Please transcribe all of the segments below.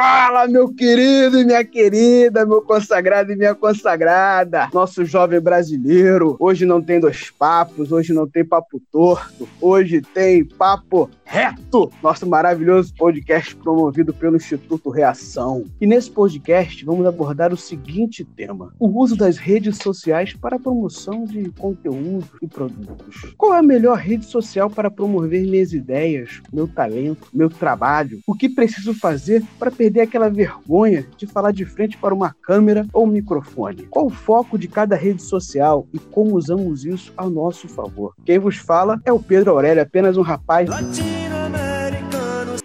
Fala, meu querido e minha querida, meu consagrado e minha consagrada, nosso jovem brasileiro. Hoje não tem dois papos, hoje não tem papo torto, hoje tem papo reto, nosso maravilhoso podcast promovido pelo Instituto Reação. E nesse podcast vamos abordar o seguinte tema: o uso das redes sociais para a promoção de conteúdo e produtos. Qual é a melhor rede social para promover minhas ideias, meu talento, meu trabalho? O que preciso fazer para perder aquela vergonha de falar de frente para uma câmera ou um microfone? Qual o foco de cada rede social e como usamos isso a nosso favor? Quem vos fala é o Pedro Aurélio, apenas um rapaz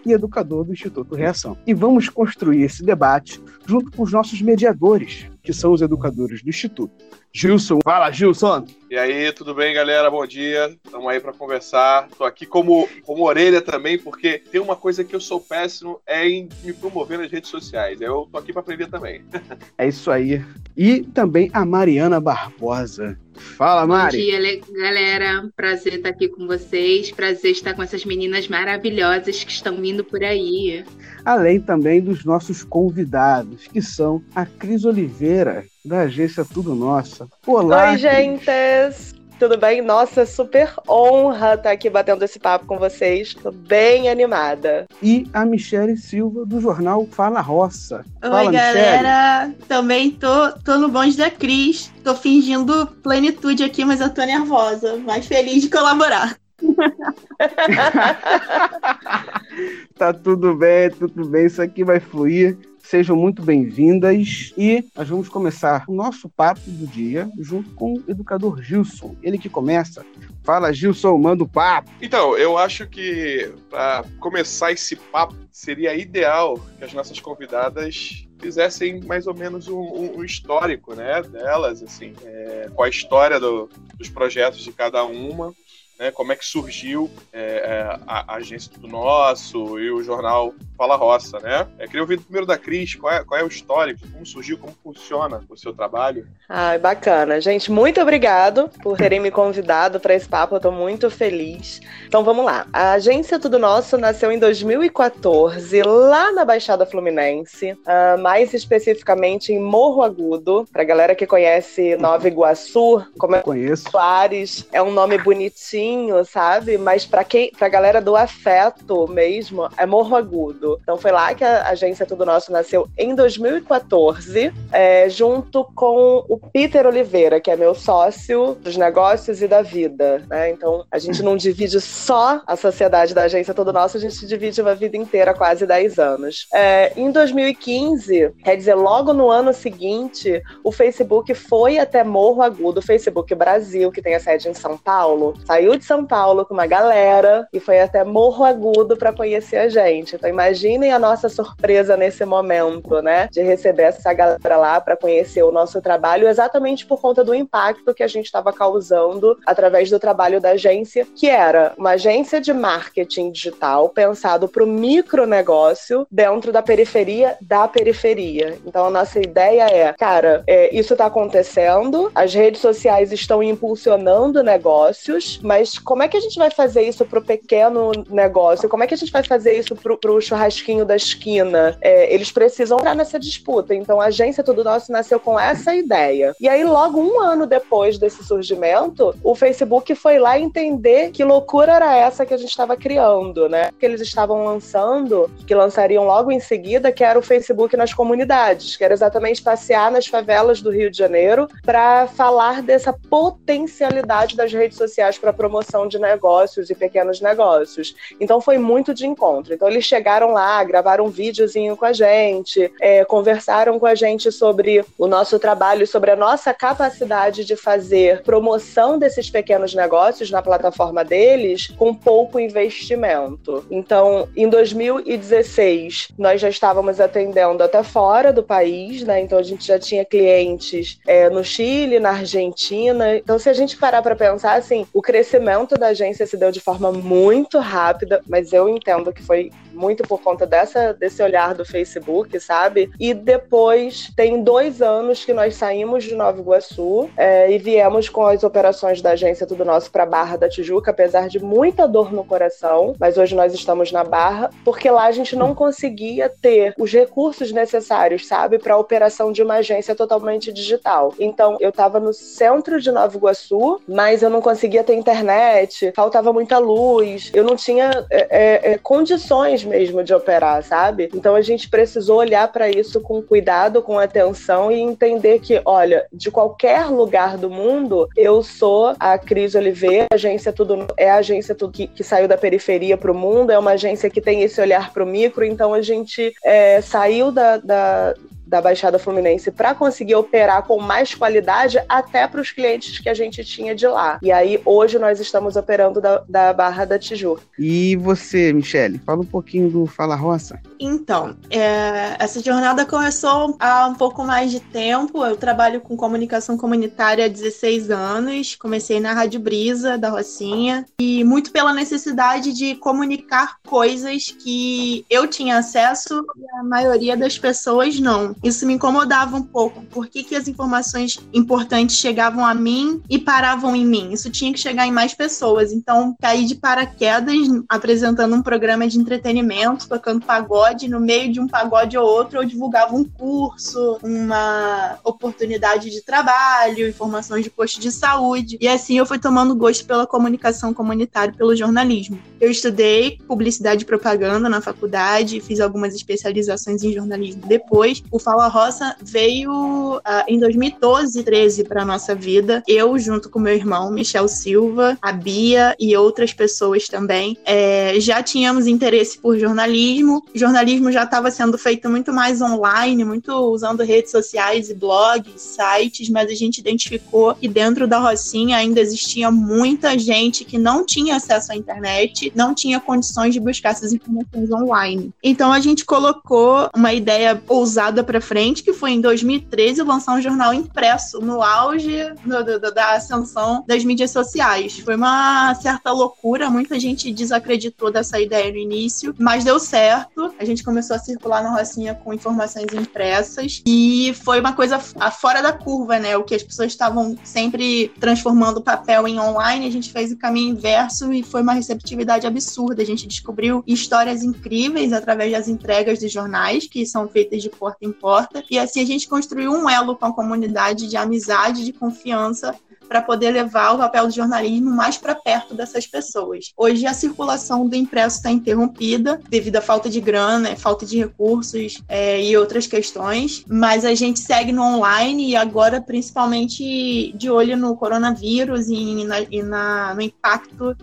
e educador do Instituto Reação. E vamos construir esse debate junto com os nossos mediadores, que são os educadores do Instituto. Gilson, fala Gilson! E aí, tudo bem, galera? Bom dia. Estamos aí para conversar. Tô aqui como, como orelha também, porque tem uma coisa que eu sou péssimo é em me promover nas redes sociais. Eu tô aqui para aprender também. É isso aí. E também a Mariana Barbosa. Fala, Mari. Bom dia, galera. Prazer estar aqui com vocês. Prazer estar com essas meninas maravilhosas que estão vindo por aí. Além também dos nossos convidados, que são a Cris Oliveira, da agência Tudo Nossa. Olá. Oi, gentes. Tudo bem? Nossa, super honra estar aqui batendo esse papo com vocês. Tô bem animada. E a Michele Silva, do jornal Fala Roça. Oi, Fala, galera. Michele. Também tô, tô no bonde da Cris. Tô fingindo plenitude aqui, mas eu tô nervosa. Mas feliz de colaborar. tá tudo bem, tudo bem. Isso aqui vai fluir. Sejam muito bem-vindas e nós vamos começar o nosso papo do dia junto com o educador Gilson. Ele que começa. Fala, Gilson, manda o papo. Então, eu acho que para começar esse papo seria ideal que as nossas convidadas fizessem mais ou menos um, um histórico, né, delas, assim, é, com a história do, dos projetos de cada uma né, como é que surgiu é, é, a, a, agência do Nosso e o jornal Fala Roça, né? Eu queria ouvir primeiro da Cris, qual é, qual é o histórico, como surgiu, como funciona o seu trabalho. Ai, bacana. Gente, muito obrigado por terem me convidado para esse papo, eu estou muito feliz. Então vamos lá. A agência Tudo Nosso nasceu em 2014, lá na Baixada Fluminense, uh, mais especificamente em Morro Agudo. Pra galera que conhece Nova Iguaçu, como é Conheço. Soares, é um nome bonitinho, sabe? Mas para quem, pra galera do afeto mesmo, é Morro Agudo. Então foi lá que a agência Tudo Nosso nasceu em 2014, é, junto com o Peter Oliveira, que é meu sócio dos negócios e da vida. Né? Então a gente não divide só a sociedade da agência Tudo Nosso, a gente divide uma vida inteira, quase 10 anos. É, em 2015, quer dizer, logo no ano seguinte, o Facebook foi até Morro Agudo, o Facebook Brasil, que tem a sede em São Paulo, saiu de São Paulo com uma galera e foi até Morro Agudo para conhecer a gente. Então imaginem a nossa surpresa nesse momento, né? De receber essa galera lá para conhecer o nosso trabalho, exatamente por conta do impacto que a gente estava causando através do trabalho da agência, que era uma agência de marketing digital pensado para o micronegócio dentro da periferia da periferia. Então a nossa ideia é, cara, é, isso está acontecendo, as redes sociais estão impulsionando negócios, mas como é que a gente vai fazer isso para o pequeno negócio? Como é que a gente vai fazer isso para o churrasquinho da esquina? É, eles precisam entrar nessa disputa. Então a agência Tudo Nosso nasceu com essa ideia. E aí, logo um ano depois desse surgimento, o Facebook foi lá entender que loucura era essa que a gente estava criando, né? Que eles estavam lançando, que lançariam logo em seguida, que era o Facebook nas comunidades, que era exatamente passear nas favelas do Rio de Janeiro para falar dessa potencialidade das redes sociais para promoção de negócios e pequenos negócios. Então foi muito de encontro. Então eles chegaram lá, gravaram um videozinho com a gente, é, conversaram com a gente sobre o nosso trabalho, sobre a nossa capacidade de fazer promoção desses pequenos negócios na plataforma deles com pouco investimento. Então, em 2016, nós já estávamos atendendo até fora do país, né? Então a gente já tinha clientes é, no Chile, na Argentina. Então, se a gente parar para pensar, assim, o crescimento da agência se deu de forma muito rápida, mas eu entendo que foi muito por conta dessa, desse olhar do Facebook, sabe? E depois tem dois anos que nós saímos de Nova Iguaçu é, e viemos com as operações da agência Tudo Nosso para Barra da Tijuca, apesar de muita dor no coração, mas hoje nós estamos na Barra, porque lá a gente não conseguia ter os recursos necessários, sabe, para a operação de uma agência totalmente digital. Então, eu estava no centro de Nova Iguaçu, mas eu não conseguia ter internet, faltava muita luz, eu não tinha é, é, é condições mesmo de operar, sabe? Então a gente precisou olhar para isso com cuidado, com atenção e entender que, olha, de qualquer lugar do mundo, eu sou a Cris Oliveira, a agência tudo é a agência tudo que, que saiu da periferia para o mundo, é uma agência que tem esse olhar para o micro, então a gente é, saiu da, da da Baixada Fluminense para conseguir operar com mais qualidade até para os clientes que a gente tinha de lá. E aí hoje nós estamos operando da, da Barra da Tijuca. E você, Michele, fala um pouquinho do Fala Roça. Então, é, essa jornada começou há um pouco mais de tempo. Eu trabalho com comunicação comunitária há 16 anos. Comecei na Rádio Brisa da Rocinha e muito pela necessidade de comunicar coisas que eu tinha acesso e a maioria das pessoas não. Isso me incomodava um pouco. Por que, que as informações importantes chegavam a mim e paravam em mim? Isso tinha que chegar em mais pessoas. Então, caí de paraquedas apresentando um programa de entretenimento, tocando pagode. No meio de um pagode ou outro, eu divulgava um curso, uma oportunidade de trabalho, informações de posto de saúde. E assim eu fui tomando gosto pela comunicação comunitária, pelo jornalismo. Eu estudei publicidade e propaganda na faculdade, fiz algumas especializações em jornalismo depois. O Fala Roça veio uh, em 2012, 13 para nossa vida. Eu, junto com meu irmão, Michel Silva, a Bia e outras pessoas também, é, já tínhamos interesse por jornalismo. Jornalismo já estava sendo feito muito mais online, muito usando redes sociais e blogs, sites, mas a gente identificou que dentro da Rocinha ainda existia muita gente que não tinha acesso à internet, não tinha condições de buscar essas informações online. Então a gente colocou uma ideia ousada para frente, que foi em 2013 lançar um jornal impresso, no auge do, do, da ascensão das mídias sociais. Foi uma certa loucura, muita gente desacreditou dessa ideia no início, mas deu certo. A gente começou a circular na Rocinha com informações impressas e foi uma coisa fora da curva, né? O que as pessoas estavam sempre transformando o papel em online, a gente fez o caminho inverso e foi uma receptividade absurda. A gente descobriu histórias incríveis através das entregas de jornais, que são feitas de porta em porta porta. E assim a gente construiu um elo com a comunidade de amizade, de confiança para poder levar o papel do jornalismo mais para perto dessas pessoas. Hoje a circulação do impresso está interrompida devido à falta de grana, falta de recursos é, e outras questões, mas a gente segue no online e agora principalmente de olho no coronavírus e, na, e na, no impacto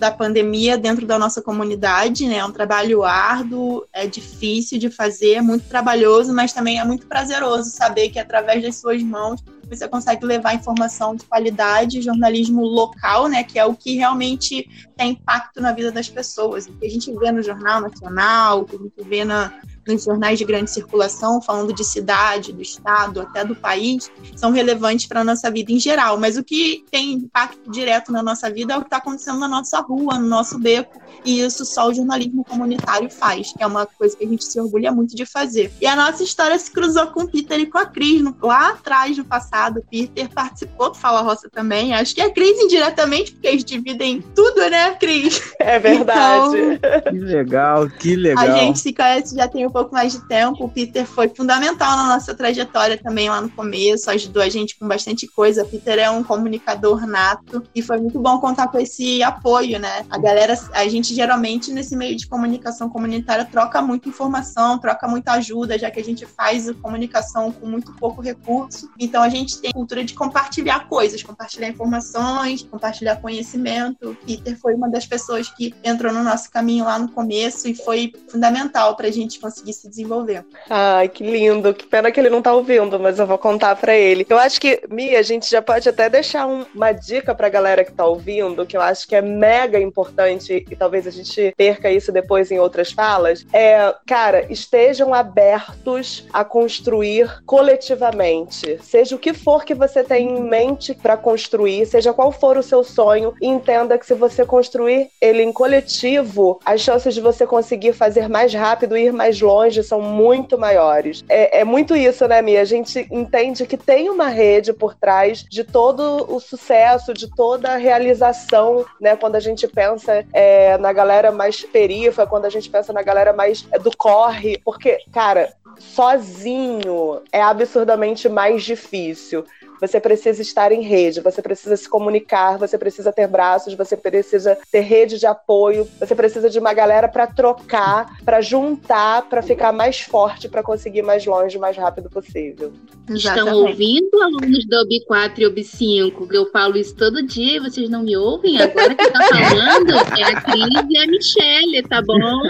da pandemia dentro da nossa comunidade, né? É um trabalho árduo, é difícil de fazer, é muito trabalhoso, mas também é muito prazeroso saber que através das suas mãos você consegue levar informação de qualidade, jornalismo local, né, que é o que realmente tem impacto na vida das pessoas. O que a gente vê no Jornal Nacional, o que a gente vê na, nos jornais de grande circulação, falando de cidade, do estado, até do país, são relevantes para a nossa vida em geral. Mas o que tem impacto direto na nossa vida é o que está acontecendo na nossa rua, no nosso beco, e isso só o jornalismo comunitário faz, que é uma coisa que a gente se orgulha muito de fazer. E a nossa história se cruzou com o Peter e com a Cris lá atrás, no passado. O Peter participou do Fala Roça também. Acho que a Cris indiretamente, porque eles dividem tudo, né, Cris? É verdade. Então, que legal, que legal. A gente se conhece já tem um pouco mais de tempo. O Peter foi fundamental na nossa trajetória também lá no começo, ajudou a gente com bastante coisa. O Peter é um comunicador nato e foi muito bom contar com esse apoio, né? A galera, a gente geralmente nesse meio de comunicação comunitária troca muita informação, troca muita ajuda, já que a gente faz a comunicação com muito pouco recurso. Então a gente tem cultura de compartilhar coisas, compartilhar informações, compartilhar conhecimento. O Peter foi uma das pessoas que entrou no nosso caminho lá no começo e foi fundamental para a gente conseguir se desenvolver. Ai, que lindo. Que pena que ele não tá ouvindo, mas eu vou contar para ele. Eu acho que, Mia, a gente já pode até deixar um, uma dica pra galera que tá ouvindo, que eu acho que é mega importante e talvez a gente perca isso depois em outras falas. É, cara, estejam abertos a construir coletivamente. Seja o que for que você tem em mente para construir, seja qual for o seu sonho, entenda que se você construir ele em coletivo, as chances de você conseguir fazer mais rápido e ir mais longe são muito maiores. É, é muito isso, né, Mia? A gente entende que tem uma rede por trás de todo o sucesso, de toda a realização, né? Quando a gente pensa é, na galera mais perifa, quando a gente pensa na galera mais do corre, porque, cara, sozinho é absurdamente mais difícil. Você precisa estar em rede, você precisa se comunicar, você precisa ter braços, você precisa ter rede de apoio, você precisa de uma galera para trocar, para juntar, para ficar mais forte, para conseguir mais longe o mais rápido possível. Exatamente. Estão ouvindo, alunos da OB4 e OB5? Eu falo isso todo dia e vocês não me ouvem? Agora que tá falando é a Cris e a Michelle, tá bom?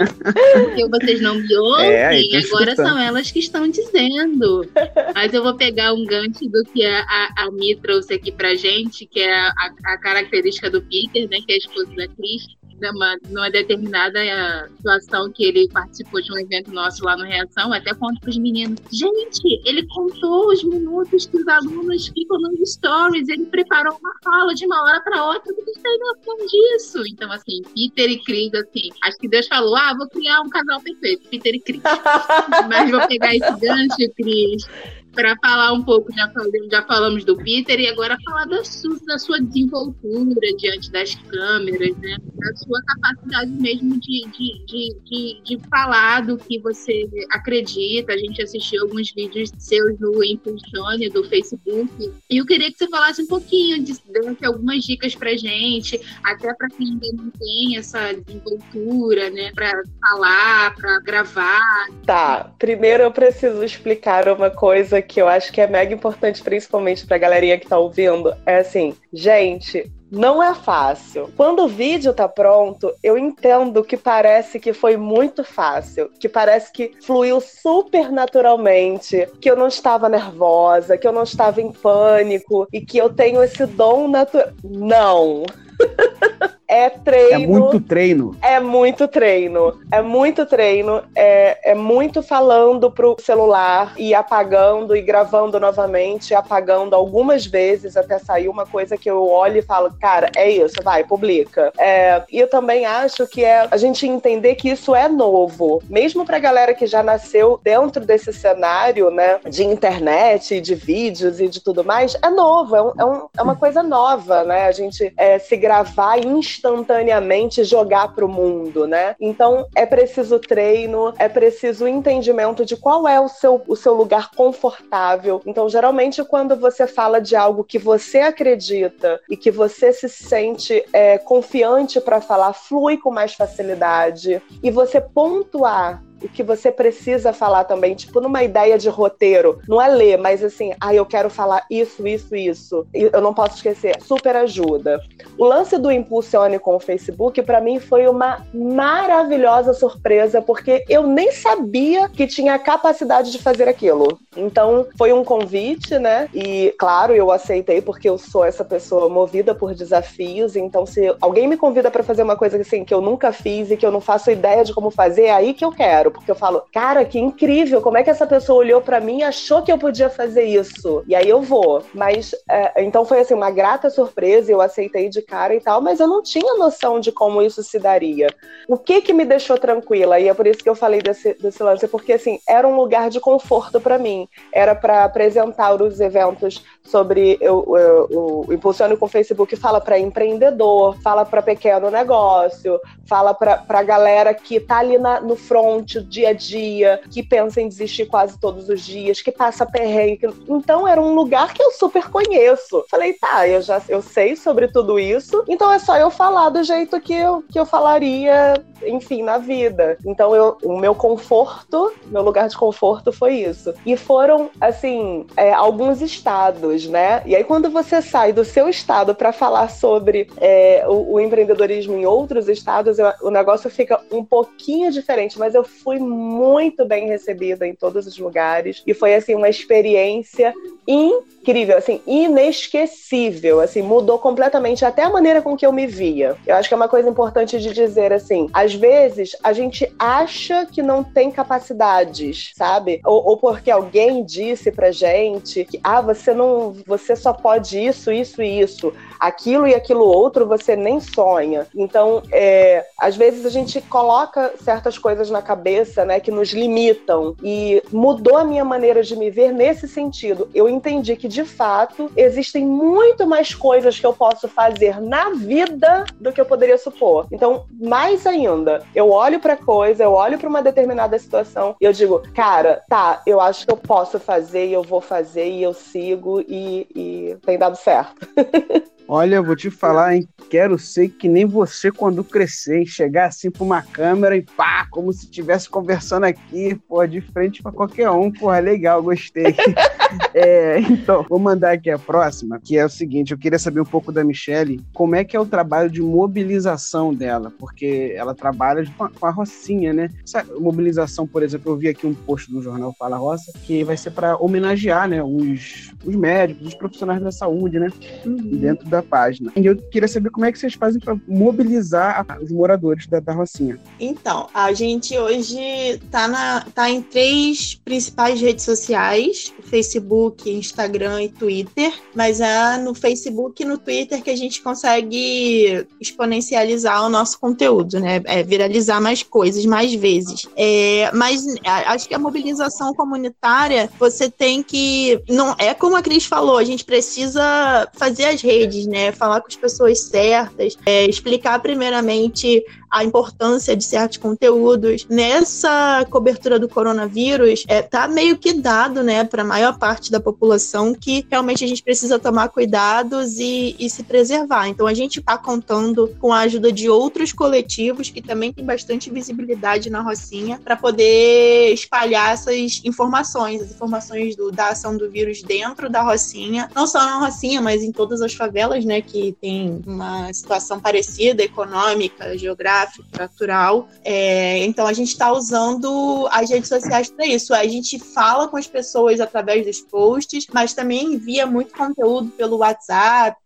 Porque vocês não me ouvem, é, agora são elas que estão dizendo. Mas eu vou pegar um gancho do que a a, Mi trouxe aqui pra gente, que é a, a característica do Peter, né, que é a esposa da Cris, numa, numa determinada eh, situação que ele participou de um evento nosso lá no Reação, até conto para os meninos: gente, ele contou os minutos que os alunos ficam nos stories, ele preparou uma fala de uma hora para outra, vocês têm noção disso? Então, assim, Peter e Cris, assim, acho que Deus falou: ah, vou criar um casal perfeito, Peter e Cris. Mas vou pegar esse gancho, Cris para falar um pouco, já falamos, já falamos do Peter, e agora falar da sua, da sua desenvoltura diante das câmeras, né? Da sua capacidade mesmo de, de, de, de, de falar do que você acredita. A gente assistiu alguns vídeos seus no Impulsione, do Facebook, e eu queria que você falasse um pouquinho, de, desse algumas dicas pra gente, até para quem ainda não tem essa desenvoltura, né? Para falar, para gravar. Tá, primeiro eu preciso explicar uma coisa que eu acho que é mega importante, principalmente pra galerinha que tá ouvindo, é assim, gente, não é fácil. Quando o vídeo tá pronto, eu entendo que parece que foi muito fácil, que parece que fluiu super naturalmente, que eu não estava nervosa, que eu não estava em pânico e que eu tenho esse dom natural. Não! É treino. É muito treino. É muito treino. É muito treino. É, é muito falando pro celular e apagando e gravando novamente, apagando algumas vezes até sair uma coisa que eu olho e falo, cara, é isso, vai, publica. É, e eu também acho que é a gente entender que isso é novo. Mesmo pra galera que já nasceu dentro desse cenário, né, de internet, de vídeos e de tudo mais, é novo. É, um, é, um, é uma coisa nova, né? A gente é, se gravar instantamente instantaneamente jogar para o mundo, né? Então é preciso treino, é preciso entendimento de qual é o seu, o seu lugar confortável. Então, geralmente, quando você fala de algo que você acredita e que você se sente é, confiante para falar, flui com mais facilidade. E você pontuar o que você precisa falar também, tipo numa ideia de roteiro. Não é ler, mas assim, ah, eu quero falar isso, isso, isso. E eu não posso esquecer, super ajuda. O lance do Impulsione com o Facebook, para mim, foi uma maravilhosa surpresa, porque eu nem sabia que tinha a capacidade de fazer aquilo. Então, foi um convite, né? E, claro, eu aceitei, porque eu sou essa pessoa movida por desafios. Então, se alguém me convida para fazer uma coisa assim que eu nunca fiz e que eu não faço ideia de como fazer, é aí que eu quero porque eu falo, cara, que incrível, como é que essa pessoa olhou para mim e achou que eu podia fazer isso? E aí eu vou. Mas, é, então foi assim, uma grata surpresa, eu aceitei de cara e tal, mas eu não tinha noção de como isso se daria. O que que me deixou tranquila? E é por isso que eu falei desse, desse lance, porque assim, era um lugar de conforto para mim. Era para apresentar os eventos sobre eu, eu, o Impulsione com o Facebook, fala para empreendedor, fala para pequeno negócio, fala para galera que tá ali na, no front dia a dia, que pensa em desistir quase todos os dias, que passa perrengue. Então era um lugar que eu super conheço. Falei, tá, eu já eu sei sobre tudo isso, então é só eu falar do jeito que eu, que eu falaria, enfim, na vida. Então eu, o meu conforto, meu lugar de conforto foi isso. E foram, assim, é, alguns estados, né? E aí quando você sai do seu estado para falar sobre é, o, o, empreendedorismo em outros estados, eu, o negócio fica um pouquinho diferente, mas eu fui muito bem recebida em todos os lugares. E foi assim uma experiência incrível, assim, inesquecível, assim, mudou completamente até a maneira com que eu me via. Eu acho que é uma coisa importante de dizer assim, às vezes a gente acha que não tem capacidades, sabe? Ou, ou porque alguém disse pra gente que ah, você não, você só pode isso, isso e isso aquilo e aquilo outro você nem sonha. Então, é, às vezes a gente coloca certas coisas na cabeça, né, que nos limitam. E mudou a minha maneira de me ver nesse sentido. Eu entendi que, de fato, existem muito mais coisas que eu posso fazer na vida do que eu poderia supor. Então, mais ainda, eu olho para coisa, eu olho para uma determinada situação e eu digo, cara, tá, eu acho que eu posso fazer e eu vou fazer e eu sigo e, e tem dado certo. Olha, vou te falar, hein? Quero ser que nem você quando crescer, hein? chegar assim pra uma câmera e pá, como se estivesse conversando aqui, pô, de frente para qualquer um, porra, legal, gostei. é, então, vou mandar aqui a próxima, que é o seguinte: eu queria saber um pouco da Michelle, como é que é o trabalho de mobilização dela, porque ela trabalha com a, com a Rocinha, né? Essa mobilização, por exemplo, eu vi aqui um post do jornal Fala Roça, que vai ser para homenagear, né, os, os médicos, os profissionais da saúde, né? Uhum. Dentro da página. E eu queria saber como é que vocês fazem para mobilizar os moradores da, da Rocinha. Então, a gente hoje tá, na, tá em três principais redes sociais: Facebook, Instagram e Twitter. Mas é no Facebook e no Twitter que a gente consegue exponencializar o nosso conteúdo, né? É, viralizar mais coisas, mais vezes. É, mas acho que a mobilização comunitária, você tem que. Não, é como a Cris falou, a gente precisa fazer as redes, né? Falar com as pessoas certas, é, explicar primeiramente a importância de certos conteúdos. Nessa cobertura do coronavírus, é, tá meio que dado, né, para a maior parte da população que realmente a gente precisa tomar cuidados e, e se preservar. Então a gente está contando com a ajuda de outros coletivos que também tem bastante visibilidade na Rocinha para poder espalhar essas informações, as informações do, da ação do vírus dentro da Rocinha, não só na Rocinha, mas em todas as favelas, né, que tem uma situação parecida, econômica, geográfica natural. É, então a gente está usando as redes sociais para isso. A gente fala com as pessoas através dos posts, mas também envia muito conteúdo pelo WhatsApp,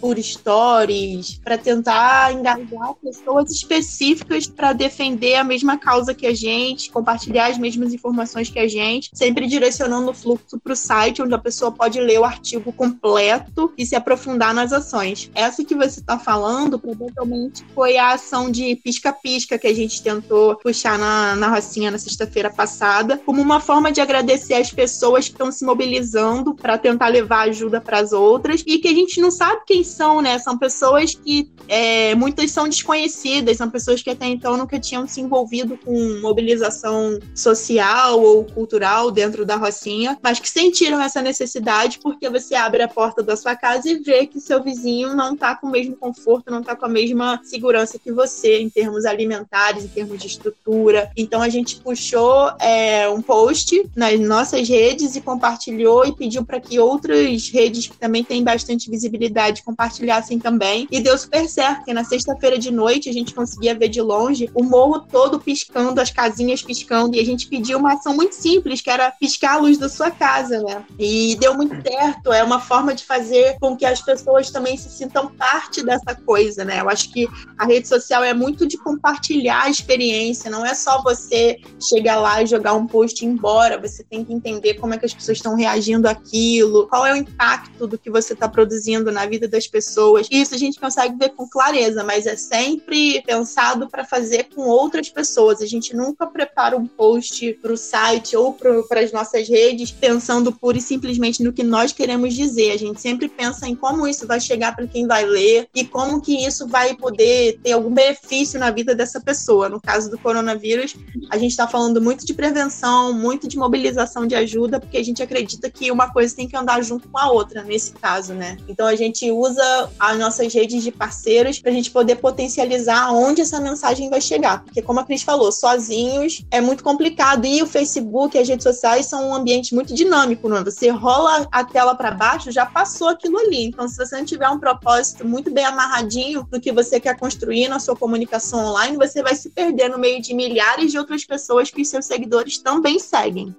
por stories, para tentar engajar pessoas específicas para defender a mesma causa que a gente, compartilhar as mesmas informações que a gente, sempre direcionando o fluxo para o site onde a pessoa pode ler o artigo completo e se aprofundar nas ações. Essa que você está falando provavelmente foi a ação de pisca-pisca que a gente tentou puxar na, na Rocinha na sexta-feira passada, como uma forma de agradecer as pessoas que estão se mobilizando para tentar levar ajuda para as outras e que a gente não sabe quem são, né? São pessoas que é, muitas são desconhecidas, são pessoas que até então nunca tinham se envolvido com mobilização social ou cultural dentro da Rocinha, mas que sentiram essa necessidade porque você abre a porta da sua casa e vê que seu vizinho não está com o mesmo conforto, não está com a mesma segurança que você termos alimentares, em termos de estrutura. Então a gente puxou é, um post nas nossas redes e compartilhou e pediu para que outras redes que também têm bastante visibilidade compartilhassem também. E deu super certo, porque na sexta-feira de noite a gente conseguia ver de longe o morro todo piscando, as casinhas piscando, e a gente pediu uma ação muito simples, que era piscar a luz da sua casa, né? E deu muito certo. É uma forma de fazer com que as pessoas também se sintam parte dessa coisa, né? Eu acho que a rede social é muito muito de compartilhar a experiência, não é só você chegar lá e jogar um post e ir embora, você tem que entender como é que as pessoas estão reagindo àquilo, qual é o impacto do que você está produzindo na vida das pessoas. Isso a gente consegue ver com clareza, mas é sempre pensado para fazer com outras pessoas. A gente nunca prepara um post para o site ou para as nossas redes pensando pura e simplesmente no que nós queremos dizer. A gente sempre pensa em como isso vai chegar para quem vai ler e como que isso vai poder ter algum benefício benefício na vida dessa pessoa. No caso do coronavírus, a gente está falando muito de prevenção, muito de mobilização de ajuda, porque a gente acredita que uma coisa tem que andar junto com a outra, nesse caso, né? Então a gente usa as nossas redes de parceiros para a gente poder potencializar onde essa mensagem vai chegar. Porque, como a Cris falou, sozinhos é muito complicado. E o Facebook, as redes sociais são um ambiente muito dinâmico, não é? Você rola a tela para baixo, já passou aquilo ali. Então, se você não tiver um propósito muito bem amarradinho do que você quer construir na sua comunicação online, você vai se perder no meio de milhares de outras pessoas que seus seguidores também seguem.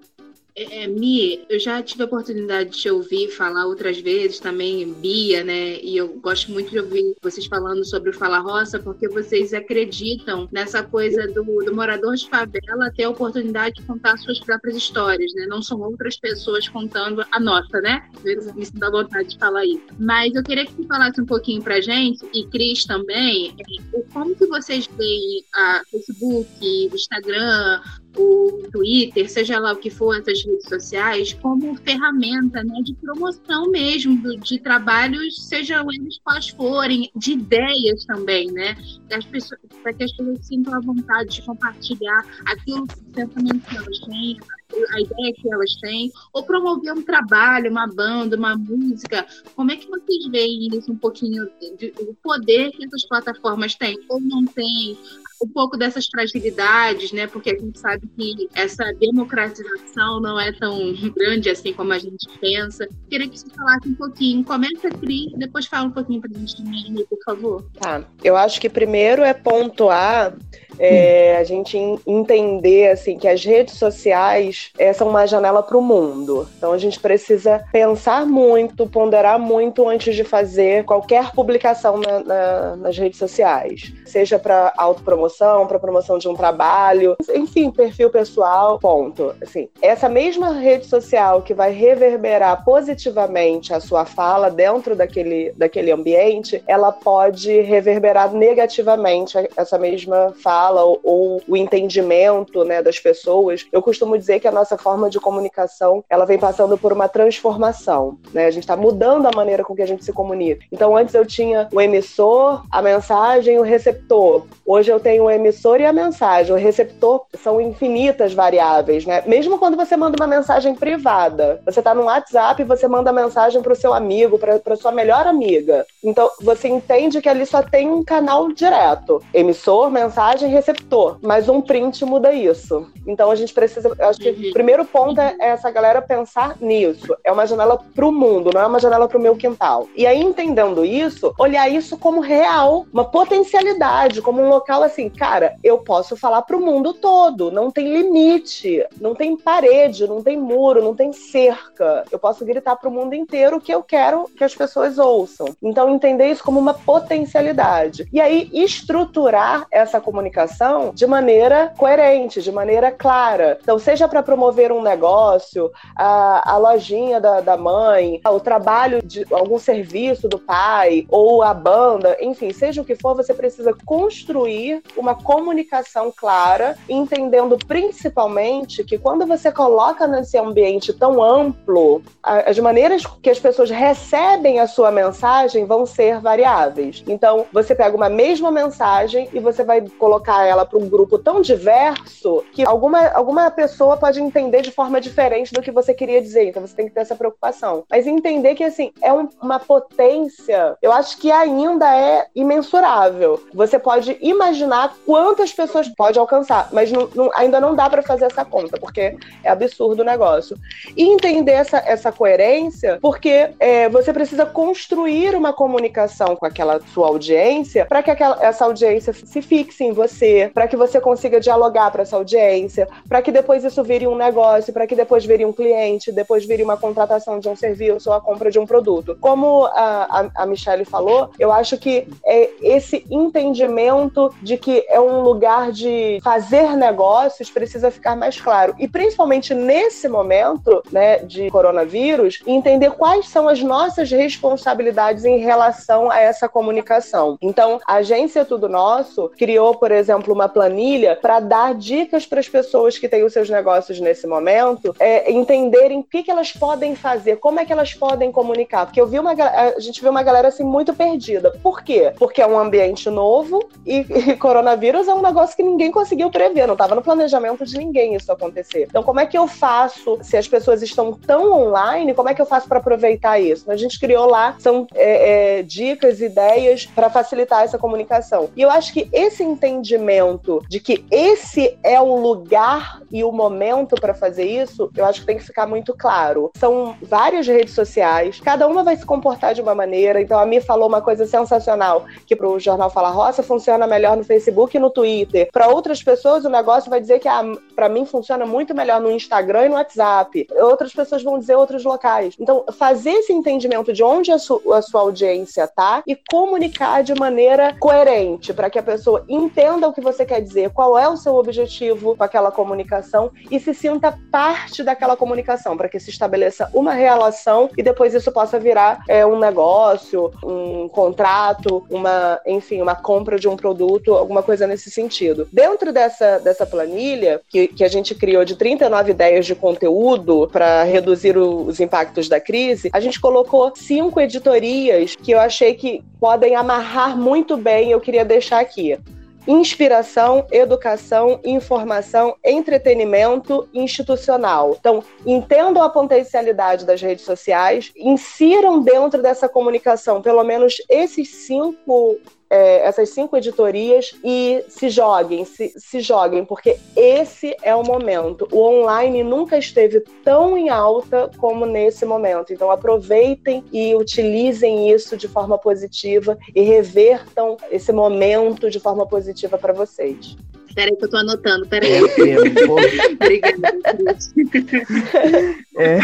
É, é, Mi, eu já tive a oportunidade de te ouvir falar outras vezes também, Bia, né? E eu gosto muito de ouvir vocês falando sobre o Fala Roça, porque vocês acreditam nessa coisa do, do morador de favela ter a oportunidade de contar suas próprias histórias, né? Não são outras pessoas contando a nossa, né? Me dá vontade de falar isso. Mas eu queria que você falasse um pouquinho pra gente, e Cris também, é, como que vocês veem a Facebook, Instagram, o Twitter, seja lá o que for, essas redes sociais, como ferramenta né, de promoção mesmo do, de trabalhos, seja eles quais forem, de ideias também, né? Para que as pessoas sintam a vontade de compartilhar aquilo, os pensamentos que elas têm, a ideia que elas têm, ou promover um trabalho, uma banda, uma música. Como é que vocês veem isso um pouquinho, de, o poder que essas plataformas têm? Ou não têm? Um pouco dessas fragilidades, né? Porque a gente sabe que essa democratização não é tão grande assim como a gente pensa. Queria que você falasse um pouquinho. Começa, Cris, depois fala um pouquinho para a gente também, por favor. Tá. Eu acho que primeiro é pontuar é, a gente entender assim que as redes sociais é, são uma janela para o mundo. Então a gente precisa pensar muito, ponderar muito antes de fazer qualquer publicação na, na, nas redes sociais, seja para autopromoção, para promoção de um trabalho, enfim, perfil pessoal, ponto. Assim, essa mesma rede social que vai reverberar positivamente a sua fala dentro daquele, daquele ambiente, ela pode reverberar negativamente essa mesma fala fala ou, ou, o entendimento né, das pessoas, eu costumo dizer que a nossa forma de comunicação ela vem passando por uma transformação. Né? A gente está mudando a maneira com que a gente se comunica. Então, antes eu tinha o emissor, a mensagem, o receptor. Hoje eu tenho o emissor e a mensagem. O receptor são infinitas variáveis, né? Mesmo quando você manda uma mensagem privada, você está no WhatsApp e você manda mensagem para o seu amigo, para sua melhor amiga. Então, você entende que ali só tem um canal direto: emissor, mensagem, receptor, mas um print muda isso. Então a gente precisa, eu acho que uhum. o primeiro ponto é essa galera pensar nisso. É uma janela pro mundo, não é uma janela pro meu quintal. E aí entendendo isso, olhar isso como real, uma potencialidade, como um local assim, cara, eu posso falar pro mundo todo, não tem limite, não tem parede, não tem muro, não tem cerca. Eu posso gritar pro mundo inteiro o que eu quero que as pessoas ouçam. Então entender isso como uma potencialidade. E aí estruturar essa comunicação comunicação de maneira coerente, de maneira clara. Então, seja para promover um negócio, a, a lojinha da, da mãe, o trabalho de algum serviço do pai, ou a banda, enfim, seja o que for, você precisa construir uma comunicação clara, entendendo principalmente que quando você coloca nesse ambiente tão amplo, as maneiras que as pessoas recebem a sua mensagem vão ser variáveis. Então, você pega uma mesma mensagem e você vai colocar ela para um grupo tão diverso que alguma, alguma pessoa pode entender de forma diferente do que você queria dizer. Então você tem que ter essa preocupação. Mas entender que, assim, é um, uma potência, eu acho que ainda é imensurável. Você pode imaginar quantas pessoas pode alcançar, mas não, não, ainda não dá para fazer essa conta, porque é absurdo o negócio. E entender essa, essa coerência, porque é, você precisa construir uma comunicação com aquela sua audiência para que aquela, essa audiência se fixe em você você, para que você consiga dialogar para essa audiência, para que depois isso vire um negócio, para que depois vire um cliente, depois vire uma contratação de um serviço ou a compra de um produto. Como a, a, a Michelle falou, eu acho que é esse entendimento de que é um lugar de fazer negócios precisa ficar mais claro. E principalmente nesse momento né, de coronavírus, entender quais são as nossas responsabilidades em relação a essa comunicação. Então, a agência Tudo Nosso criou, por exemplo, exemplo, uma planilha para dar dicas para as pessoas que têm os seus negócios nesse momento, é, entenderem o que, que elas podem fazer, como é que elas podem comunicar. Porque eu vi uma a gente viu uma galera assim muito perdida. Por quê? Porque é um ambiente novo e, e coronavírus é um negócio que ninguém conseguiu prever, não estava no planejamento de ninguém isso acontecer. Então, como é que eu faço se as pessoas estão tão online? Como é que eu faço para aproveitar isso? A gente criou lá são é, é, dicas, ideias para facilitar essa comunicação. E eu acho que esse entendimento de que esse é o lugar e o momento para fazer isso, eu acho que tem que ficar muito claro. São várias redes sociais, cada uma vai se comportar de uma maneira. Então a Mi falou uma coisa sensacional, que para o jornal Fala Roça funciona melhor no Facebook e no Twitter. Para outras pessoas o negócio vai dizer que ah, para mim funciona muito melhor no Instagram e no WhatsApp. Outras pessoas vão dizer outros locais. Então fazer esse entendimento de onde a, su a sua audiência tá e comunicar de maneira coerente para que a pessoa entenda o que você quer dizer, qual é o seu objetivo com aquela comunicação e se sinta parte daquela comunicação, para que se estabeleça uma relação e depois isso possa virar é, um negócio, um contrato, uma, enfim, uma compra de um produto, alguma coisa nesse sentido. Dentro dessa, dessa planilha, que, que a gente criou de 39 ideias de conteúdo para reduzir o, os impactos da crise, a gente colocou cinco editorias que eu achei que podem amarrar muito bem, eu queria deixar aqui inspiração, educação, informação, entretenimento institucional. Então, entendam a potencialidade das redes sociais, insiram dentro dessa comunicação pelo menos esses cinco é, essas cinco editorias e se joguem, se, se joguem, porque esse é o momento. O online nunca esteve tão em alta como nesse momento. Então aproveitem e utilizem isso de forma positiva e revertam esse momento de forma positiva para vocês. Peraí que eu tô anotando, peraí. É, Obrigada. é,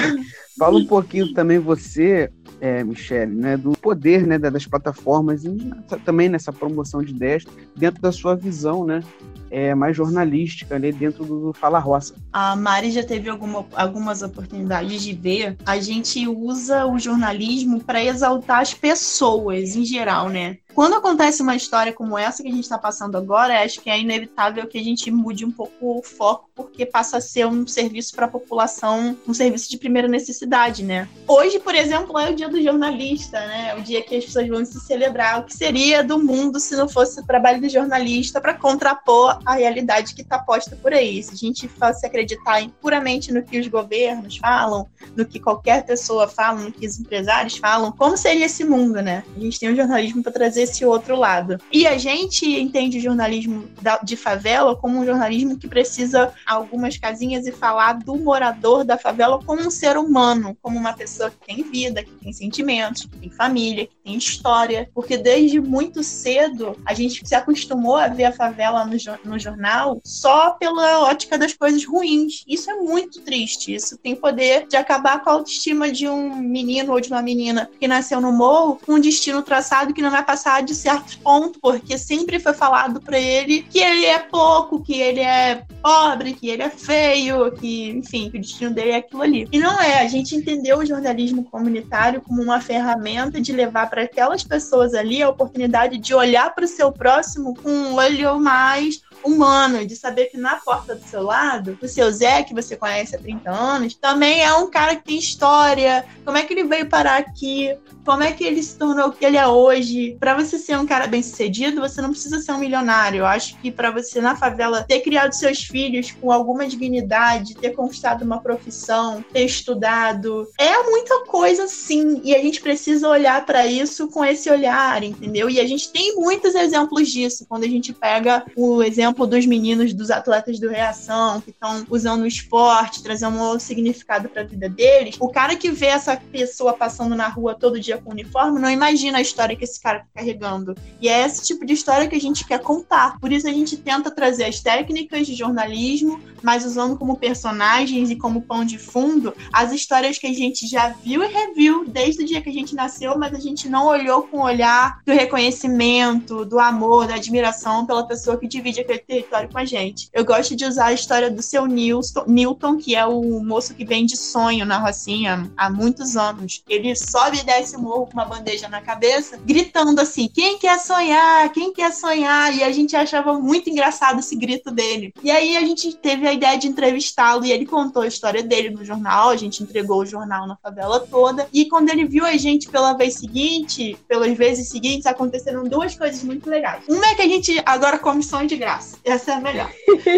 fala um pouquinho também você é, Michele, né, do poder né, das plataformas e também nessa promoção de ideias dentro da sua visão, né, é, mais jornalística né, dentro do Fala Roça. A Mari já teve alguma, algumas oportunidades de ver. A gente usa o jornalismo para exaltar as pessoas em geral, né? quando acontece uma história como essa que a gente está passando agora, acho que é inevitável que a gente mude um pouco o foco, porque passa a ser um serviço para a população, um serviço de primeira necessidade, né? Hoje, por exemplo, é o dia do jornalista, né? É o dia que as pessoas vão se celebrar. O que seria do mundo se não fosse o trabalho do jornalista para contrapor a realidade que está posta por aí? Se a gente fosse acreditar puramente no que os governos falam, no que qualquer pessoa fala, no que os empresários falam, como seria esse mundo, né? A gente tem um jornalismo para trazer esse outro lado. E a gente entende o jornalismo de favela como um jornalismo que precisa algumas casinhas e falar do morador da favela como um ser humano, como uma pessoa que tem vida, que tem sentimentos, que tem família, que tem história. Porque desde muito cedo a gente se acostumou a ver a favela no, no jornal só pela ótica das coisas ruins. Isso é muito triste. Isso tem poder de acabar com a autoestima de um menino ou de uma menina que nasceu no morro com um destino traçado que não vai passar de certo ponto, porque sempre foi falado para ele que ele é pouco, que ele é pobre, que ele é feio, que, enfim, que o destino dele é aquilo ali. E não é, a gente entendeu o jornalismo comunitário como uma ferramenta de levar para aquelas pessoas ali a oportunidade de olhar para o seu próximo com um olho mais humano, de saber que na porta do seu lado, o seu Zé, que você conhece há 30 anos, também é um cara que tem história. Como é que ele veio parar aqui? Como é que ele se tornou o que ele é hoje? Para você ser um cara bem sucedido, você não precisa ser um milionário. Eu acho que para você na favela ter criado seus filhos com alguma dignidade, ter conquistado uma profissão, ter estudado, é muita coisa sim. E a gente precisa olhar para isso com esse olhar, entendeu? E a gente tem muitos exemplos disso. Quando a gente pega o exemplo dos meninos, dos atletas do Reação, que estão usando o esporte, trazendo um outro significado para a vida deles, o cara que vê essa pessoa passando na rua todo dia com uniforme não imagina a história que esse cara tá carregando. E é esse tipo de história que a gente quer contar. Por isso a gente tenta trazer as técnicas de jornalismo jornalismo, mas usando como personagens e como pão de fundo as histórias que a gente já viu e reviu desde o dia que a gente nasceu, mas a gente não olhou com o olhar do reconhecimento, do amor, da admiração pela pessoa que divide aquele território com a gente. Eu gosto de usar a história do seu Nilton, Newton, que é o moço que vem de sonho na Rocinha há muitos anos. Ele sobe e desce o morro com uma bandeja na cabeça, gritando assim: quem quer sonhar? Quem quer sonhar? E a gente achava muito engraçado esse grito dele. E aí a gente teve a ideia de entrevistá-lo e ele contou a história dele no jornal. A gente entregou o jornal na favela toda. E quando ele viu a gente pela vez seguinte, pelas vezes seguintes, aconteceram duas coisas muito legais. Uma é que a gente agora come sonho de graça. Essa é a melhor.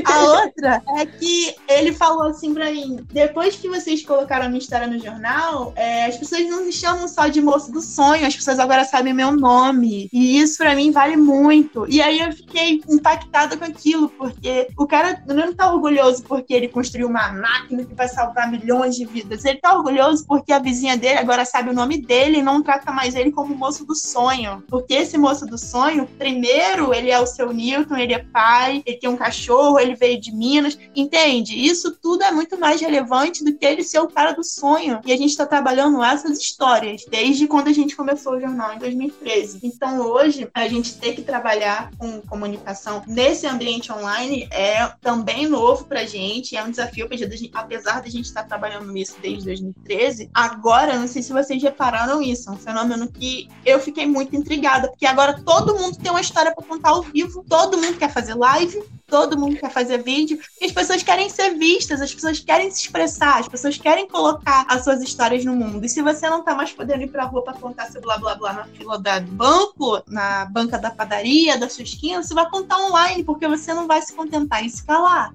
A outra é que ele falou assim pra mim: depois que vocês colocaram a minha história no jornal, é, as pessoas não me chamam só de moço do sonho, as pessoas agora sabem meu nome. E isso pra mim vale muito. E aí eu fiquei impactada com aquilo, porque o cara não tá orgulhoso porque ele construiu uma máquina que vai salvar milhões de vidas. Ele tá orgulhoso porque a vizinha dele agora sabe o nome dele e não trata mais ele como moço do sonho. Porque esse moço do sonho, primeiro, ele é o seu Newton, ele é pai, ele tem um cachorro, ele veio de Minas. Entende? Isso tudo é muito mais relevante do que ele ser o cara do sonho. E a gente tá trabalhando essas histórias desde quando a gente começou o jornal em 2013. Então hoje, a gente ter que trabalhar com comunicação nesse ambiente online é também novo pra gente, é um desafio, apesar da gente estar trabalhando nisso desde 2013. Agora, não sei se vocês repararam isso, é um fenômeno que eu fiquei muito intrigada, porque agora todo mundo tem uma história para contar ao vivo, todo mundo quer fazer live, todo mundo quer fazer vídeo, e as pessoas querem ser vistas, as pessoas querem se expressar, as pessoas querem colocar as suas histórias no mundo. E se você não tá mais podendo ir pra rua pra contar seu blá blá blá na fila do banco, na banca da padaria, da sua esquina, você vai contar online, porque você não vai se contentar em.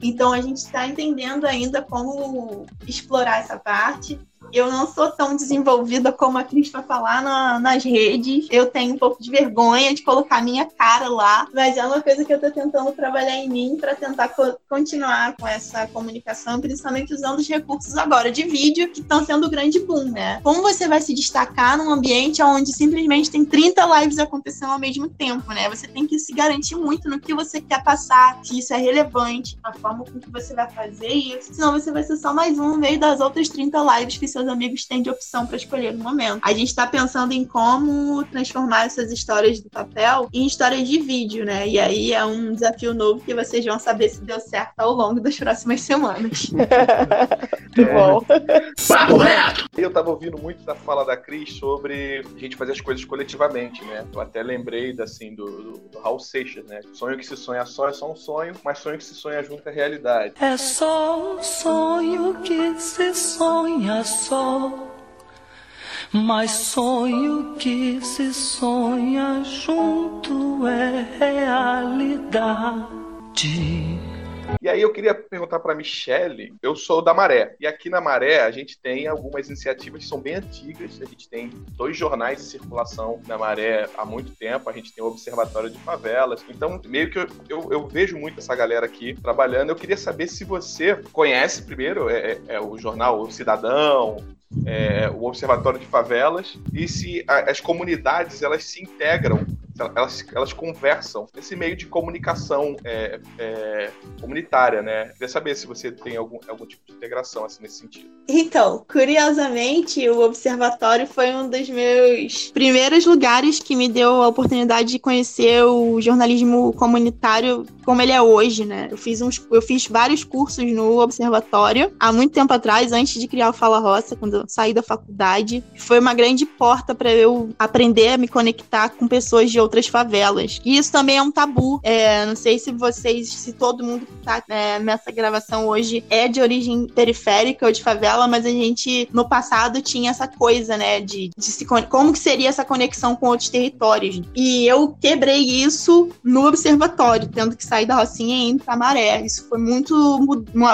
Então a gente tá entendendo ainda como explorar essa parte eu não sou tão desenvolvida como a Cris vai falar na, nas redes. Eu tenho um pouco de vergonha de colocar minha cara lá, mas é uma coisa que eu tô tentando trabalhar em mim para tentar co continuar com essa comunicação, principalmente usando os recursos agora de vídeo que estão sendo o grande boom, né? Como você vai se destacar num ambiente onde simplesmente tem 30 lives acontecendo ao mesmo tempo, né? Você tem que se garantir muito no que você quer passar, se isso é relevante, a forma com que você vai fazer isso. Senão você vai ser só mais um no meio das outras 30 lives que seus amigos têm de opção para escolher no momento. A gente está pensando em como transformar essas histórias do papel em histórias de vídeo, né? E aí é um desafio novo que vocês vão saber se deu certo ao longo das próximas semanas. Muito bom. Papo reto! Eu tava ouvindo muito da fala da Cris sobre a gente fazer as coisas coletivamente, né? Eu até lembrei assim, do, do, do Raul Seixas, né? Sonho que se sonha só é só um sonho, mas sonho que se sonha junto é realidade. É só um sonho que se sonha só mas sonho que se sonha junto é realidade. E aí eu queria perguntar para Michelle, eu sou da Maré, e aqui na Maré a gente tem algumas iniciativas que são bem antigas, a gente tem dois jornais em circulação na Maré há muito tempo, a gente tem o Observatório de Favelas, então meio que eu, eu, eu vejo muito essa galera aqui trabalhando, eu queria saber se você conhece primeiro é, é, é o jornal O Cidadão, é, o Observatório de Favelas e se a, as comunidades elas se integram, elas, elas conversam nesse meio de comunicação é, é, comunitária, né? Queria saber se você tem algum, algum tipo de integração assim, nesse sentido. Então, curiosamente, o Observatório foi um dos meus primeiros lugares que me deu a oportunidade de conhecer o jornalismo comunitário como ele é hoje, né? Eu fiz, uns, eu fiz vários cursos no Observatório há muito tempo atrás, antes de criar o Fala Roça, quando eu saí da faculdade. Foi uma grande porta para eu aprender a me conectar com pessoas de outras favelas. E isso também é um tabu. É, não sei se vocês, se todo mundo que tá é, nessa gravação hoje é de origem periférica ou de favela, mas a gente no passado tinha essa coisa, né, de, de se, como que seria essa conexão com outros territórios. E eu quebrei isso no observatório, tendo que sair da Rocinha e ir pra Maré. Isso foi muito,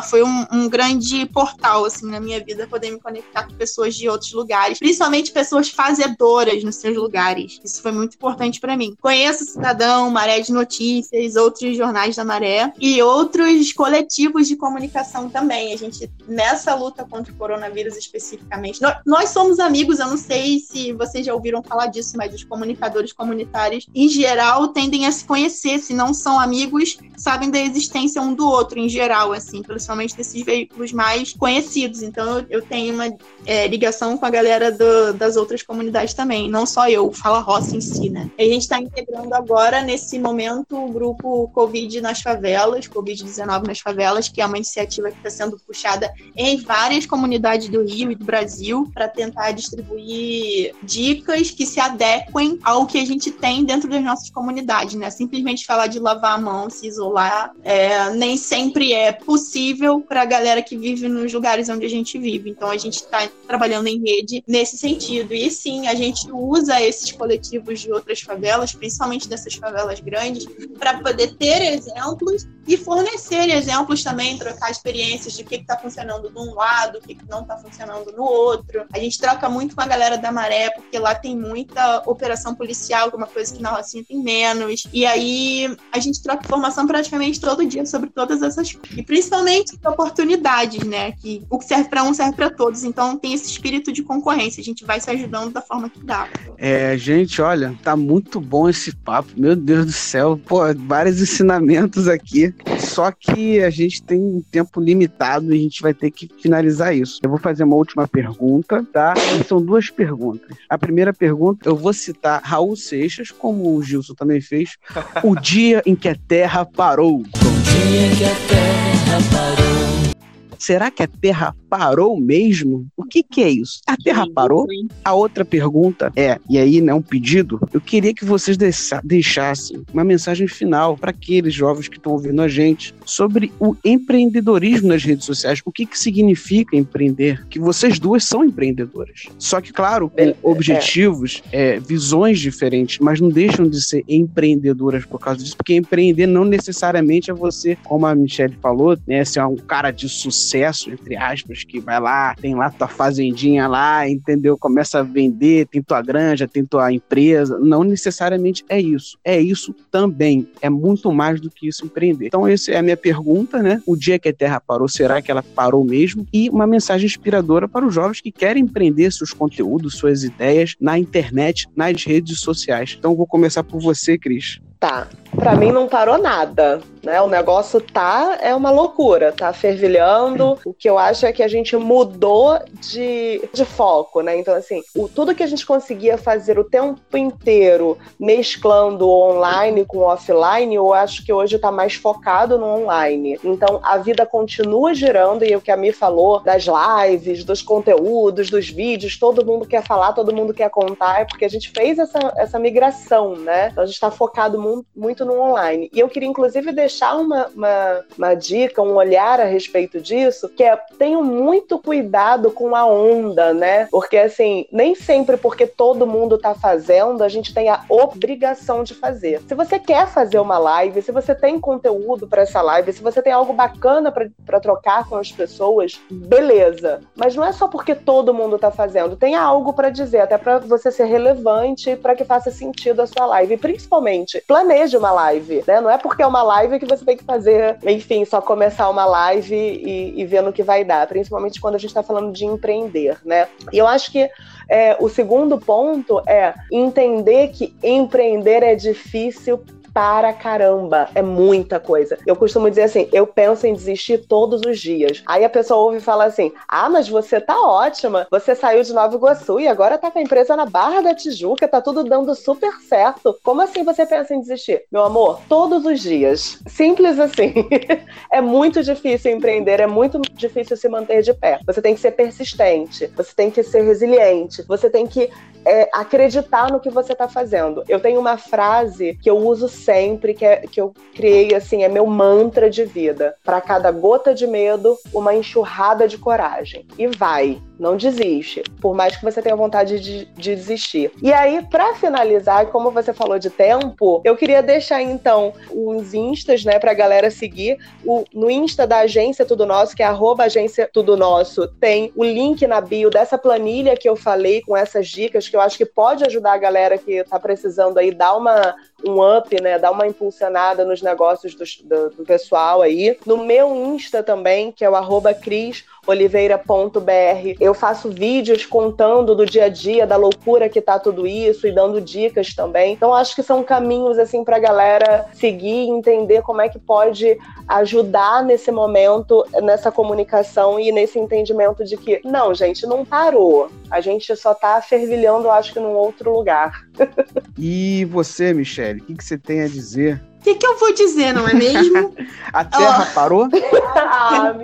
foi um, um grande portal, assim, na minha vida, poder me conectar com pessoas de outros lugares, principalmente pessoas fazedoras nos seus lugares. Isso foi muito importante para mim. Conheço Cidadão, Maré de Notícias, outros jornais da Maré e outros coletivos de comunicação também. A gente, nessa luta contra o coronavírus especificamente, nós, nós somos amigos, eu não sei se vocês já ouviram falar disso, mas os comunicadores comunitários, em geral, tendem a se conhecer. Se não são amigos, veículos sabem da existência um do outro, em geral, assim, principalmente desses veículos mais conhecidos. Então, eu, tenho uma é, ligação com a galera do, das outras comunidades também, não só eu, Fala Roça em si, né? A gente está integrando agora, nesse momento, o grupo Covid nas favelas, Covid-19 nas favelas, que é uma iniciativa que está sendo puxada em várias comunidades do Rio e do Brasil para tentar distribuir dicas que se adequem ao que a gente tem dentro das nossas comunidades, né? Simplesmente falar de lavar a mão, se isolar, é, nem sempre é possível para a galera que vive nos lugares onde a gente vive. Então a gente está trabalhando em rede nesse sentido. E sim, a gente usa esses coletivos de outras favelas, principalmente dessas favelas grandes, para poder ter exemplos e fornecer exemplos também, trocar experiências de o que está funcionando de um lado, o que, que não está funcionando no outro. A gente troca muito com a galera da Maré, porque lá tem muita operação policial, que é coisa que na Rocinha tem menos. E aí a gente troca informação praticamente todo dia sobre todas essas coisas. E principalmente oportunidades, né? Que o que serve para um serve para todos. Então tem esse espírito de concorrência. A gente vai se ajudando da forma que dá. É, gente, olha, tá muito bom esse papo. Meu Deus do céu, pô, vários ensinamentos aqui. Só que a gente tem um tempo limitado e a gente vai ter que finalizar isso. Eu vou fazer uma última pergunta, tá? E são duas perguntas. A primeira pergunta, eu vou citar Raul Seixas, como o Gilson também fez, o dia em que a Terra parou. O dia em que a Terra parou. Será que a Terra parou mesmo? O que, que é isso? A Terra parou? A outra pergunta é, e aí, né, um pedido, eu queria que vocês deixassem uma mensagem final para aqueles jovens que estão ouvindo a gente sobre o empreendedorismo nas redes sociais. O que, que significa empreender? Que vocês duas são empreendedoras. Só que, claro, com objetivos, é, visões diferentes, mas não deixam de ser empreendedoras por causa disso, porque empreender não necessariamente é você, como a Michelle falou, né, ser um cara de sucesso, entre aspas, que vai lá, tem lá tua fazendinha lá, entendeu? Começa a vender, tem tua granja, tem tua empresa. Não necessariamente é isso. É isso também. É muito mais do que isso empreender. Então, essa é a minha pergunta, né? O dia que a Terra parou, será que ela parou mesmo? E uma mensagem inspiradora para os jovens que querem empreender seus conteúdos, suas ideias na internet, nas redes sociais. Então, vou começar por você, Cris. Tá. Para mim não parou nada, né? O negócio tá é uma loucura, tá fervilhando. O que eu acho é que a gente mudou de, de foco, né? Então assim, o, tudo que a gente conseguia fazer o tempo inteiro mesclando online com offline, eu acho que hoje tá mais focado no online. Então a vida continua girando e o que a Mi falou das lives, dos conteúdos, dos vídeos, todo mundo quer falar, todo mundo quer contar, é porque a gente fez essa, essa migração, né? Então a gente tá focado muito muito no online. E eu queria, inclusive, deixar uma, uma, uma dica, um olhar a respeito disso, que é tenham muito cuidado com a onda, né? Porque, assim, nem sempre porque todo mundo tá fazendo, a gente tem a obrigação de fazer. Se você quer fazer uma live, se você tem conteúdo para essa live, se você tem algo bacana para trocar com as pessoas, beleza. Mas não é só porque todo mundo tá fazendo. Tenha algo para dizer, até para você ser relevante, para que faça sentido a sua live. E, principalmente, planeje uma live, né? Não é porque é uma live que você tem que fazer, enfim, só começar uma live e, e ver no que vai dar, principalmente quando a gente está falando de empreender, né? E eu acho que é, o segundo ponto é entender que empreender é difícil para caramba. É muita coisa. Eu costumo dizer assim: eu penso em desistir todos os dias. Aí a pessoa ouve e fala assim: ah, mas você tá ótima. Você saiu de Nova Iguaçu e agora tá com a empresa na Barra da Tijuca, tá tudo dando super certo. Como assim você pensa em desistir? Meu amor, todos os dias. Simples assim. é muito difícil empreender, é muito difícil se manter de pé. Você tem que ser persistente, você tem que ser resiliente, você tem que é, acreditar no que você está fazendo. Eu tenho uma frase que eu uso sempre, que, é, que eu criei assim, é meu mantra de vida. Para cada gota de medo, uma enxurrada de coragem. E vai, não desiste, por mais que você tenha vontade de, de desistir. E aí, para finalizar, como você falou de tempo, eu queria deixar então os instas, né, pra galera seguir. O, no insta da agência Tudo Nosso, que é arroba agência Tudo Nosso, tem o link na bio dessa planilha que eu falei com essas dicas que eu acho que pode ajudar a galera que tá precisando aí dar uma, um up, né? Dar uma impulsionada nos negócios do, do, do pessoal aí. No meu Insta também, que é o arroba Cris oliveira.br. Eu faço vídeos contando do dia a dia, da loucura que tá tudo isso e dando dicas também. Então acho que são caminhos assim pra galera seguir e entender como é que pode ajudar nesse momento, nessa comunicação e nesse entendimento de que não, gente, não parou. A gente só tá fervilhando, acho que num outro lugar. e você, Michele, o que, que você tem a dizer o que, que, eu vou dizer, não é mesmo? a Terra oh. parou? ah,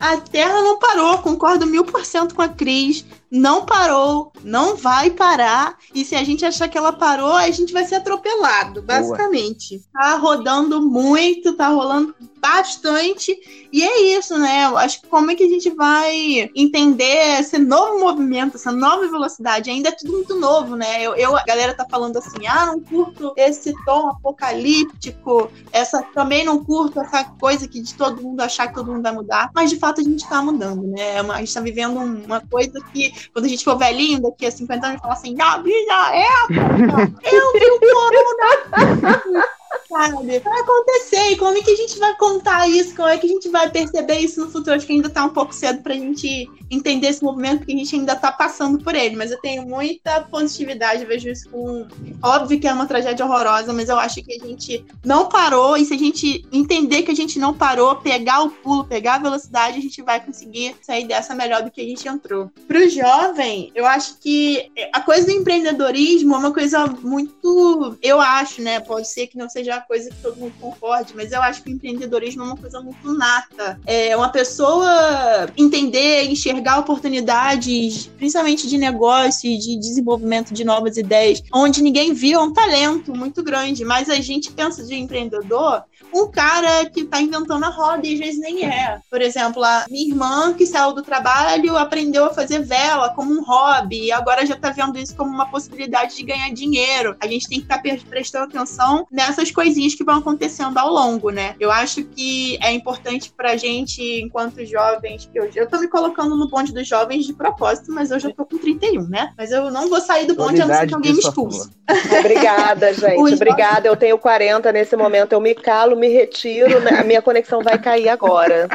a Terra não parou, concordo mil por cento com a Cris não parou, não vai parar. E se a gente achar que ela parou, a gente vai ser atropelado, basicamente. Boa. Tá rodando muito, tá rolando bastante. E é isso, né? Eu acho que como é que a gente vai entender esse novo movimento, essa nova velocidade? Ainda é tudo muito novo, né? Eu, eu a galera tá falando assim: ah, não curto esse tom apocalíptico, essa também não curto essa coisa que de todo mundo achar que todo mundo vai mudar. Mas de fato a gente tá mudando, né? É a gente tá vivendo uma coisa que quando a gente for velhinho, daqui a 50 anos, falar assim, a minha época, eu vi o corona. Sabe? Vai acontecer. E como é que a gente vai contar isso? Como é que a gente vai perceber isso no futuro? Acho que ainda tá um pouco cedo pra gente entender esse movimento, porque a gente ainda tá passando por ele. Mas eu tenho muita positividade, vejo isso com. Óbvio que é uma tragédia horrorosa, mas eu acho que a gente não parou. E se a gente entender que a gente não parou, pegar o pulo, pegar a velocidade, a gente vai conseguir sair dessa melhor do que a gente entrou. Pro jovem, eu acho que a coisa do empreendedorismo é uma coisa muito. Eu acho, né? Pode ser que não seja coisa que todo mundo concorde, mas eu acho que o empreendedorismo é uma coisa muito nata. É uma pessoa entender, enxergar oportunidades, principalmente de negócio e de desenvolvimento de novas ideias, onde ninguém viu é um talento muito grande, mas a gente pensa de empreendedor um cara que está inventando a roda e às vezes nem é. Por exemplo, a minha irmã que saiu do trabalho aprendeu a fazer vela como um hobby e agora já está vendo isso como uma possibilidade de ganhar dinheiro. A gente tem que estar tá prestando atenção nessas coisinhas que vão acontecendo ao longo, né? Eu acho que é importante pra gente, enquanto jovens, que eu, eu tô me colocando no bonde dos jovens de propósito, mas eu já tô com 31, né? Mas eu não vou sair do bonde a não ser que alguém me expulse. Obrigada, gente. Obrigada. Eu tenho 40 nesse momento. Eu me calo, me retiro. Né? A minha conexão vai cair agora.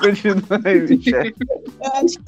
Continua aí,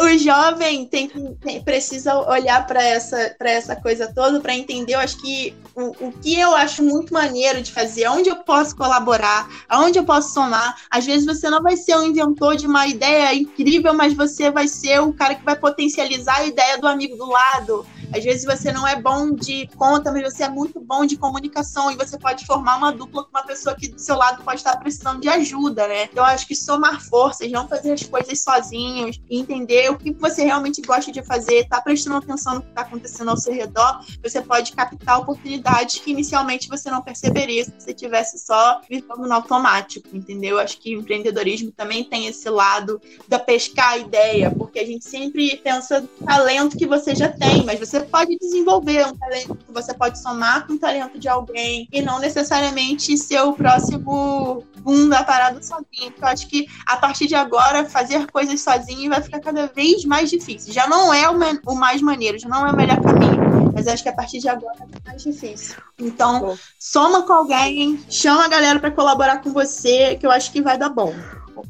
O jovem tem, tem, precisa olhar para essa, pra essa coisa toda para entender. Eu acho que o, o que eu acho muito maneiro de fazer, onde eu posso colaborar, aonde eu posso somar. Às vezes você não vai ser o inventor de uma ideia incrível, mas você vai ser o cara que vai potencializar a ideia do amigo do lado. Às vezes você não é bom de conta, mas você é muito bom de comunicação e você pode formar uma dupla uma pessoa que do seu lado pode estar precisando de ajuda, né? Então, acho que somar forças, não fazer as coisas sozinhos, entender o que você realmente gosta de fazer, tá prestando atenção no que está acontecendo ao seu redor, você pode captar oportunidades que inicialmente você não perceberia se você tivesse só vivendo no automático, entendeu? Eu acho que empreendedorismo também tem esse lado da pescar a ideia, porque a gente sempre pensa no talento que você já tem, mas você pode desenvolver um talento você pode somar com o talento de alguém e não necessariamente ser o próximo boom da parada sozinho. Eu acho que a partir de agora, fazer coisas sozinho vai ficar cada vez mais difícil. Já não é o, mais maneiro, já não é o melhor caminho. Mas acho que a partir de agora é mais difícil. Então, soma com alguém, chama a galera para colaborar com você, que eu acho que vai dar bom.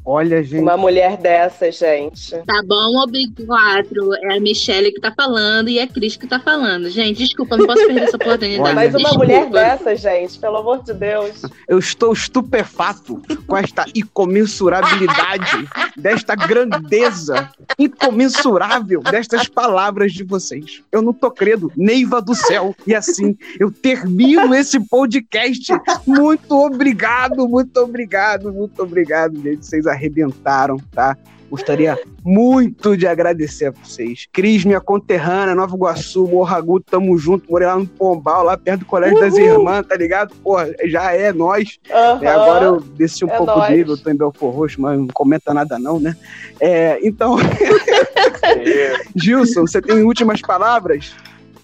Olha, gente. Uma mulher dessa, gente. Tá bom, Big 4. É a Michelle que tá falando e é a Cris que tá falando. Gente, desculpa, não posso perder essa oportunidade. Mas uma desculpa. mulher dessa, gente, pelo amor de Deus. Eu estou estupefato com esta incomensurabilidade, desta grandeza incomensurável destas palavras de vocês. Eu não tô crendo, Neiva do céu. E assim, eu termino esse podcast. Muito obrigado, muito obrigado, muito obrigado, gente vocês arrebentaram, tá? Gostaria muito de agradecer a vocês. Cris, minha conterrânea, Nova Iguaçu, Morragudo, tamo junto. Morei lá no Pombal, lá perto do Colégio Uhul. das Irmãs, tá ligado? Porra, já é nós. Uhum. É, agora eu desci um é pouco nós. nível, tô em Belfor Roxo, mas não comenta nada não, né? É, então... Gilson, você tem últimas palavras?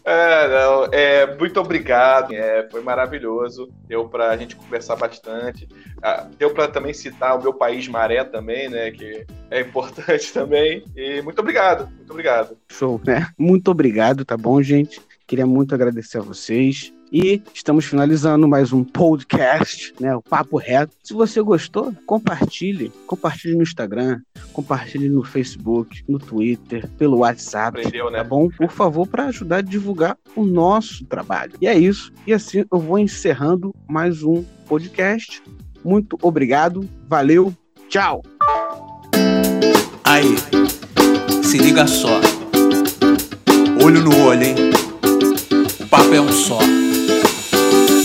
É, não, é, muito obrigado, é, foi maravilhoso, deu para a gente conversar bastante, ah, deu para também citar o meu país Maré também, né, que é importante também, e muito obrigado, muito obrigado. Show, né? Muito obrigado, tá bom, gente? Queria muito agradecer a vocês. E estamos finalizando mais um podcast, né? O Papo Reto. Se você gostou, compartilhe. Compartilhe no Instagram, compartilhe no Facebook, no Twitter, pelo WhatsApp. Aprendeu, né? Tá bom? Por favor, para ajudar a divulgar o nosso trabalho. E é isso. E assim eu vou encerrando mais um podcast. Muito obrigado. Valeu. Tchau. Aí, se liga só. Olho no olho, hein? O papo é um só.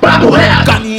Papo reto.